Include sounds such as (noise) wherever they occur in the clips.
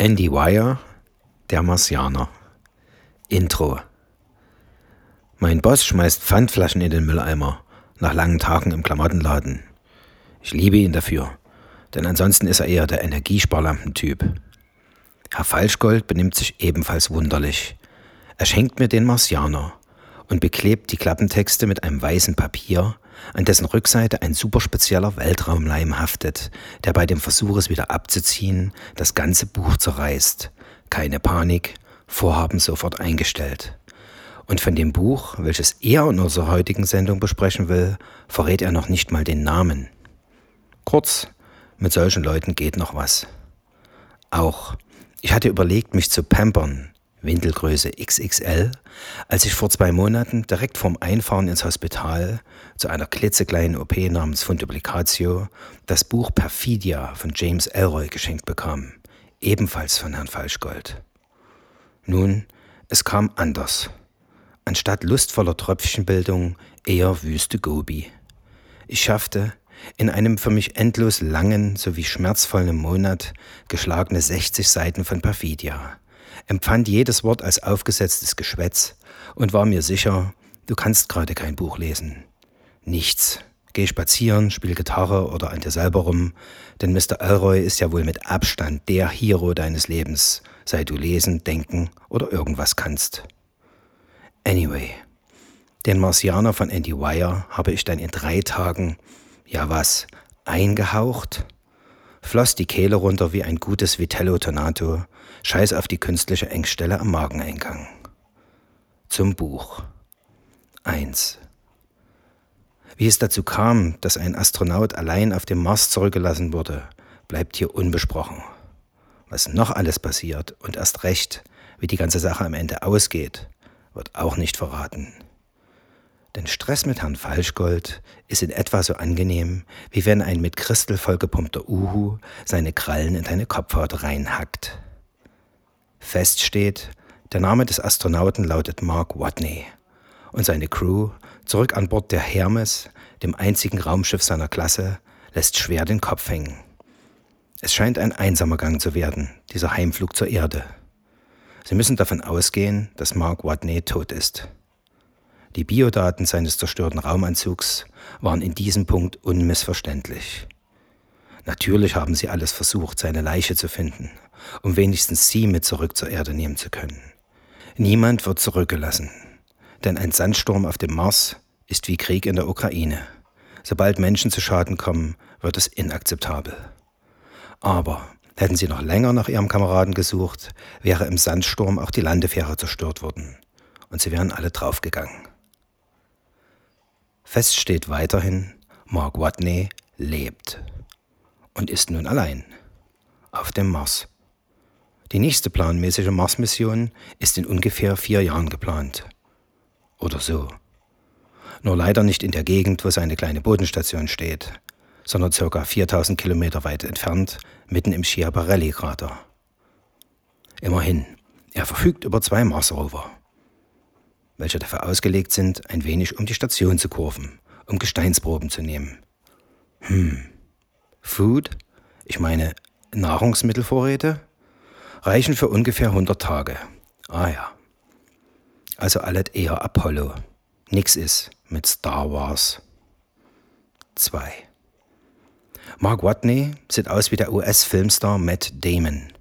Andy Wire, der Marsianer. Intro. Mein Boss schmeißt Pfandflaschen in den Mülleimer nach langen Tagen im Klamottenladen. Ich liebe ihn dafür, denn ansonsten ist er eher der Energiesparlampentyp. Herr Falschgold benimmt sich ebenfalls wunderlich. Er schenkt mir den Marsianer und beklebt die Klappentexte mit einem weißen Papier, an dessen Rückseite ein superspezieller Weltraumleim haftet, der bei dem Versuch, es wieder abzuziehen, das ganze Buch zerreißt. Keine Panik, Vorhaben sofort eingestellt. Und von dem Buch, welches er in unserer heutigen Sendung besprechen will, verrät er noch nicht mal den Namen. Kurz, mit solchen Leuten geht noch was. Auch, ich hatte überlegt, mich zu pampern, Windelgröße XXL, als ich vor zwei Monaten direkt vorm Einfahren ins Hospital zu einer klitzekleinen OP namens Funduplicatio das Buch Perfidia von James Elroy geschenkt bekam, ebenfalls von Herrn Falschgold. Nun, es kam anders. Anstatt lustvoller Tröpfchenbildung eher wüste Gobi. Ich schaffte, in einem für mich endlos langen sowie schmerzvollen Monat geschlagene 60 Seiten von Perfidia empfand jedes Wort als aufgesetztes Geschwätz und war mir sicher, du kannst gerade kein Buch lesen. Nichts. Geh spazieren, spiel Gitarre oder an dir selber rum, denn Mr. Elroy ist ja wohl mit Abstand der Hero deines Lebens, sei du lesen, denken oder irgendwas kannst. Anyway, den Marsianer von Andy Wire habe ich dann in drei Tagen, ja was, eingehaucht, floss die Kehle runter wie ein gutes Vitello Tonato Scheiß auf die künstliche Engstelle am Mageneingang. Zum Buch. 1. Wie es dazu kam, dass ein Astronaut allein auf dem Mars zurückgelassen wurde, bleibt hier unbesprochen. Was noch alles passiert und erst recht, wie die ganze Sache am Ende ausgeht, wird auch nicht verraten. Denn Stress mit Herrn Falschgold ist in etwa so angenehm, wie wenn ein mit Christel vollgepumpter Uhu seine Krallen in deine Kopfhaut reinhackt. Fest steht, der Name des Astronauten lautet Mark Watney und seine Crew, zurück an Bord der Hermes, dem einzigen Raumschiff seiner Klasse, lässt schwer den Kopf hängen. Es scheint ein einsamer Gang zu werden, dieser Heimflug zur Erde. Sie müssen davon ausgehen, dass Mark Watney tot ist. Die Biodaten seines zerstörten Raumanzugs waren in diesem Punkt unmissverständlich. Natürlich haben sie alles versucht, seine Leiche zu finden, um wenigstens sie mit zurück zur Erde nehmen zu können. Niemand wird zurückgelassen, denn ein Sandsturm auf dem Mars ist wie Krieg in der Ukraine. Sobald Menschen zu Schaden kommen, wird es inakzeptabel. Aber hätten sie noch länger nach ihrem Kameraden gesucht, wäre im Sandsturm auch die Landefähre zerstört worden und sie wären alle draufgegangen. Fest steht weiterhin, Mark Watney lebt und ist nun allein auf dem Mars. Die nächste planmäßige Mars-Mission ist in ungefähr vier Jahren geplant. Oder so. Nur leider nicht in der Gegend, wo seine kleine Bodenstation steht, sondern ca. 4000 Kilometer weit entfernt, mitten im Schiaparelli-Krater. Immerhin, er verfügt über zwei Mars-Rover, welche dafür ausgelegt sind, ein wenig um die Station zu kurven, um Gesteinsproben zu nehmen. Hm. Food? Ich meine Nahrungsmittelvorräte? reichen für ungefähr 100 Tage. Ah ja. Also alles eher Apollo. Nix ist mit Star Wars. 2. Mark Watney sieht aus wie der US-Filmstar Matt Damon.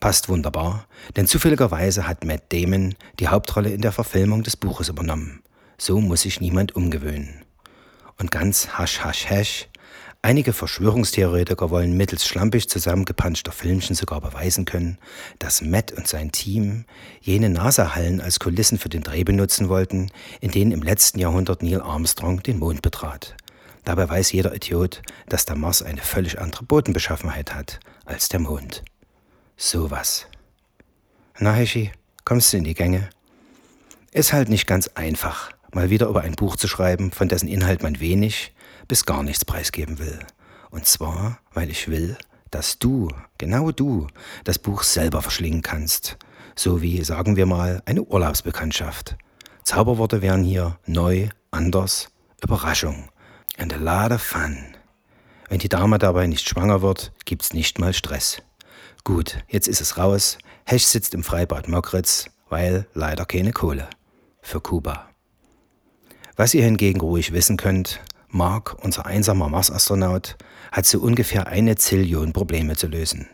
Passt wunderbar, denn zufälligerweise hat Matt Damon die Hauptrolle in der Verfilmung des Buches übernommen. So muss sich niemand umgewöhnen. Und ganz hasch hasch hasch Einige Verschwörungstheoretiker wollen mittels schlampig zusammengepanschter Filmchen sogar beweisen können, dass Matt und sein Team jene NASA-Hallen als Kulissen für den Dreh benutzen wollten, in denen im letzten Jahrhundert Neil Armstrong den Mond betrat. Dabei weiß jeder Idiot, dass der Mars eine völlig andere Bodenbeschaffenheit hat als der Mond. Sowas. Na, Heshi, kommst du in die Gänge? Ist halt nicht ganz einfach, mal wieder über ein Buch zu schreiben, von dessen Inhalt man wenig, bis gar nichts preisgeben will. Und zwar, weil ich will, dass du, genau du, das Buch selber verschlingen kannst. So wie, sagen wir mal, eine Urlaubsbekanntschaft. Zauberworte wären hier neu, anders, Überraschung. And a lot of fun. Wenn die Dame dabei nicht schwanger wird, gibt's nicht mal Stress. Gut, jetzt ist es raus. Hesch sitzt im Freibad Mokritz, weil leider keine Kohle. Für Kuba. Was ihr hingegen ruhig wissen könnt, Mark, unser einsamer Mars-Astronaut, hat so ungefähr eine Zillion Probleme zu lösen.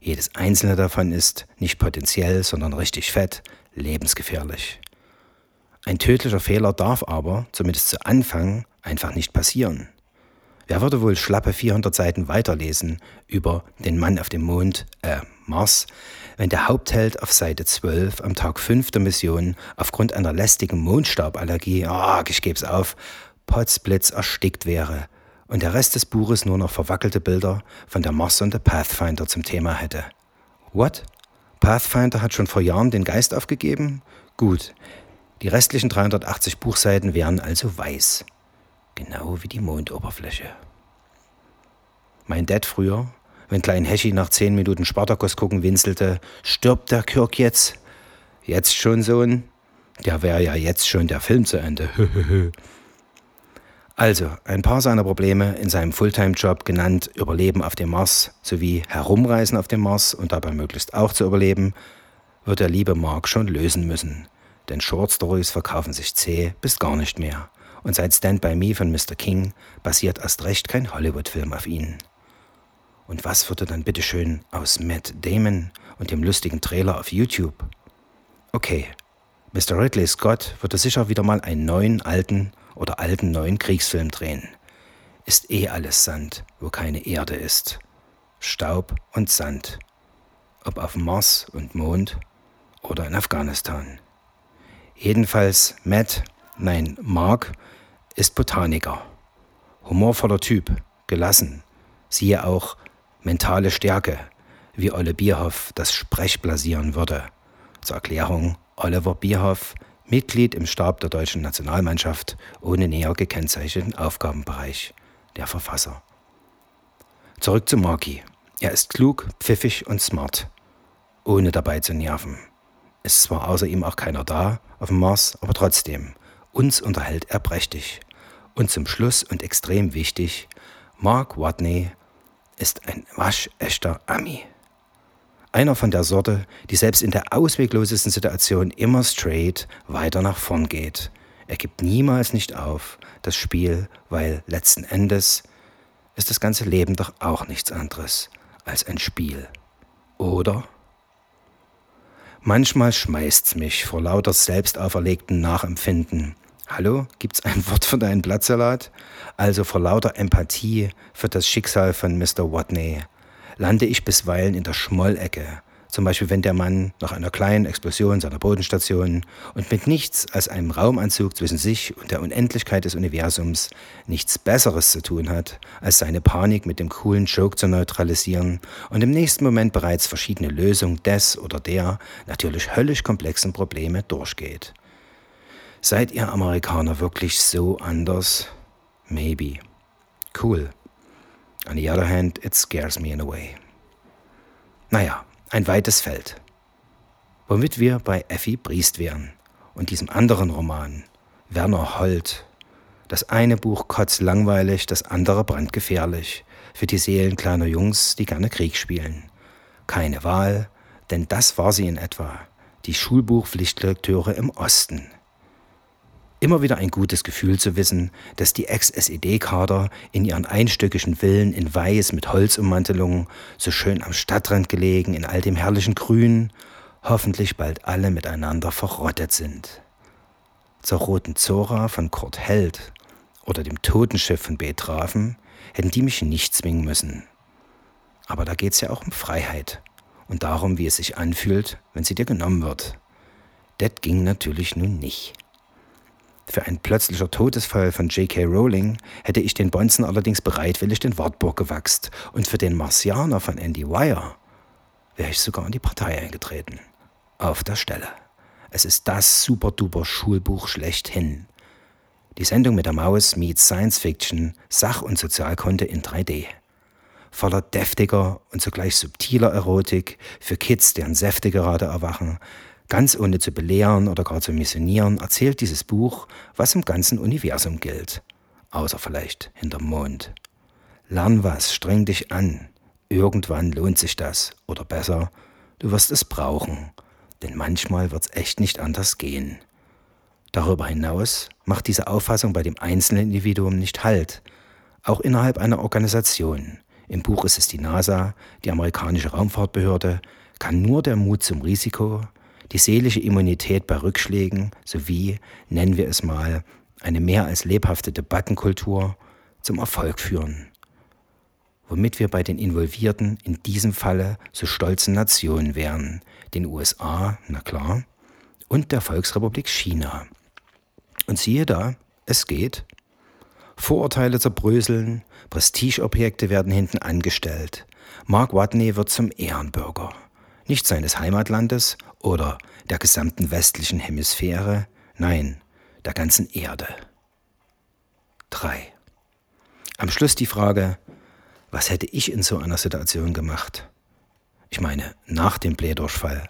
Jedes einzelne davon ist nicht potenziell, sondern richtig fett, lebensgefährlich. Ein tödlicher Fehler darf aber, zumindest zu Anfang, einfach nicht passieren. Wer würde wohl schlappe 400 Seiten weiterlesen über den Mann auf dem Mond, äh, Mars, wenn der Hauptheld auf Seite 12 am Tag 5 der Mission aufgrund einer lästigen Mondstauballergie, ah, ich geb's auf, potzblitz erstickt wäre und der Rest des Buches nur noch verwackelte Bilder von der Mars-Sonde Pathfinder zum Thema hätte. What? Pathfinder hat schon vor Jahren den Geist aufgegeben? Gut, die restlichen 380 Buchseiten wären also weiß. Genau wie die Mondoberfläche. Mein Dad früher, wenn Klein Heschi nach 10 Minuten Spartakus gucken winselte, stirbt der Kirk jetzt? Jetzt schon, Sohn? Der wäre ja jetzt schon der Film zu Ende. (laughs) Also, ein paar seiner Probleme in seinem Fulltime-Job genannt Überleben auf dem Mars sowie Herumreisen auf dem Mars und dabei möglichst auch zu überleben, wird der liebe Mark schon lösen müssen. Denn Short Stories verkaufen sich zäh bis gar nicht mehr. Und seit Stand By Me von Mr. King basiert erst recht kein Hollywood-Film auf ihnen. Und was würde dann bitteschön aus Matt Damon und dem lustigen Trailer auf YouTube? Okay, Mr. Ridley Scott würde sicher wieder mal einen neuen, alten oder alten neuen Kriegsfilm drehen. Ist eh alles Sand, wo keine Erde ist. Staub und Sand. Ob auf Mars und Mond oder in Afghanistan. Jedenfalls Matt, nein, Mark, ist Botaniker. Humorvoller Typ, gelassen. Siehe auch mentale Stärke, wie Olle Bierhoff das Sprechblasieren würde. Zur Erklärung, Oliver Bierhoff Mitglied im Stab der deutschen Nationalmannschaft ohne näher gekennzeichneten Aufgabenbereich, der Verfasser. Zurück zu Marky. Er ist klug, pfiffig und smart, ohne dabei zu nerven. Ist zwar außer ihm auch keiner da auf dem Mars, aber trotzdem, uns unterhält er prächtig. Und zum Schluss und extrem wichtig, Mark Watney ist ein waschechter Ami. Einer von der Sorte, die selbst in der ausweglosesten Situation immer straight weiter nach vorn geht. Er gibt niemals nicht auf, das Spiel, weil letzten Endes ist das ganze Leben doch auch nichts anderes als ein Spiel. Oder? Manchmal schmeißt's mich vor lauter selbst auferlegten Nachempfinden. Hallo, gibt's ein Wort für deinen Blattsalat? Also vor lauter Empathie für das Schicksal von Mr. Watney lande ich bisweilen in der Schmollecke. Zum Beispiel, wenn der Mann nach einer kleinen Explosion seiner Bodenstation und mit nichts als einem Raumanzug zwischen sich und der Unendlichkeit des Universums nichts Besseres zu tun hat, als seine Panik mit dem coolen Joke zu neutralisieren und im nächsten Moment bereits verschiedene Lösungen des oder der natürlich höllisch komplexen Probleme durchgeht. Seid ihr Amerikaner wirklich so anders? Maybe. Cool. On the other hand, it scares me in a way. Naja, ein weites Feld. Womit wir bei Effi Briest wären und diesem anderen Roman, Werner Holt. Das eine Buch kotzt langweilig, das andere brandgefährlich. Für die Seelen kleiner Jungs, die gerne Krieg spielen. Keine Wahl, denn das war sie in etwa. Die Schulbuchpflichtlektüre im Osten. Immer wieder ein gutes Gefühl zu wissen, dass die Ex-SED-Kader in ihren einstöckigen Villen in Weiß mit Holzummantelungen, so schön am Stadtrand gelegen, in all dem herrlichen Grün, hoffentlich bald alle miteinander verrottet sind. Zur Roten Zora von Kurt Held oder dem Totenschiff von Betrafen hätten die mich nicht zwingen müssen. Aber da geht's ja auch um Freiheit und darum, wie es sich anfühlt, wenn sie dir genommen wird. Das ging natürlich nun nicht. Für ein plötzlicher Todesfall von J.K. Rowling hätte ich den Bonzen allerdings bereitwillig den Wartburg gewachst und für den Marcianer von Andy Wire wäre ich sogar in die Partei eingetreten. Auf der Stelle. Es ist das super-duper Schulbuch schlechthin. Die Sendung mit der Maus meets Science Fiction, Sach- und Sozialkunde in 3D. Voller deftiger und zugleich subtiler Erotik für Kids, deren Säfte gerade erwachen, Ganz ohne zu belehren oder gar zu missionieren, erzählt dieses Buch, was im ganzen Universum gilt. Außer vielleicht hinterm Mond. Lern was, streng dich an. Irgendwann lohnt sich das. Oder besser, du wirst es brauchen. Denn manchmal wird es echt nicht anders gehen. Darüber hinaus macht diese Auffassung bei dem einzelnen Individuum nicht Halt. Auch innerhalb einer Organisation. Im Buch ist es die NASA, die amerikanische Raumfahrtbehörde, kann nur der Mut zum Risiko, die seelische Immunität bei Rückschlägen sowie, nennen wir es mal, eine mehr als lebhafte Debattenkultur zum Erfolg führen. Womit wir bei den involvierten, in diesem Falle so stolzen Nationen wären, den USA, na klar, und der Volksrepublik China. Und siehe da, es geht. Vorurteile zerbröseln, Prestigeobjekte werden hinten angestellt. Mark Watney wird zum Ehrenbürger. Nicht seines Heimatlandes oder der gesamten westlichen Hemisphäre, nein, der ganzen Erde. 3. Am Schluss die Frage, was hätte ich in so einer Situation gemacht? Ich meine, nach dem Blähdurchfall.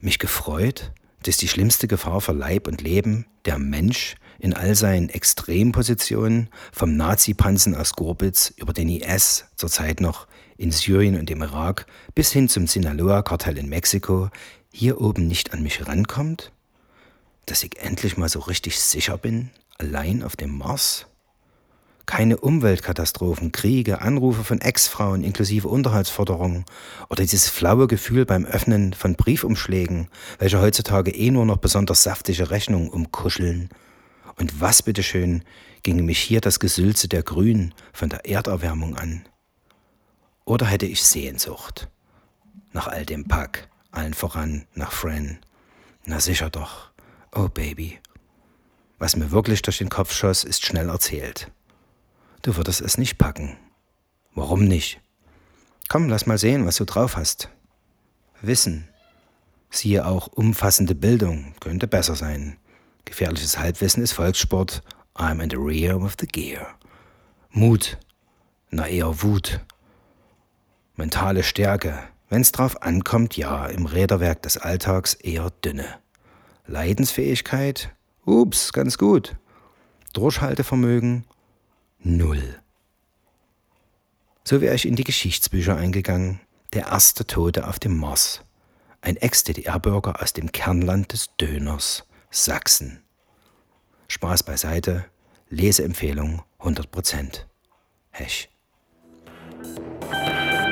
Mich gefreut, dass die schlimmste Gefahr für Leib und Leben, der Mensch, in all seinen Extrempositionen, vom Nazi-Panzen aus Gorbitz über den IS, zurzeit noch in Syrien und dem Irak, bis hin zum Sinaloa-Kartell in Mexiko, hier oben nicht an mich rankommt? Dass ich endlich mal so richtig sicher bin, allein auf dem Mars? keine Umweltkatastrophen, Kriege, Anrufe von Ex-Frauen inklusive Unterhaltsforderungen oder dieses flaue Gefühl beim Öffnen von Briefumschlägen, welche heutzutage eh nur noch besonders saftige Rechnungen umkuscheln. Und was bitteschön ginge mich hier das Gesülze der Grünen von der Erderwärmung an? Oder hätte ich Sehnsucht? Nach all dem Pack, allen voran nach Fran. Na sicher doch. Oh Baby. Was mir wirklich durch den Kopf schoss, ist schnell erzählt. Du würdest es nicht packen. Warum nicht? Komm, lass mal sehen, was du drauf hast. Wissen. Siehe auch umfassende Bildung, könnte besser sein. Gefährliches Halbwissen ist Volkssport. I'm in the rear of the gear. Mut. Na eher Wut. Mentale Stärke. Wenn's drauf ankommt, ja, im Räderwerk des Alltags eher dünne. Leidensfähigkeit? Ups, ganz gut. Durchhaltevermögen? Null. So wäre ich in die Geschichtsbücher eingegangen. Der erste Tote auf dem Mars. Ein Ex-DDR-Bürger aus dem Kernland des Döners, Sachsen. Spaß beiseite, Leseempfehlung 100%. Hesch.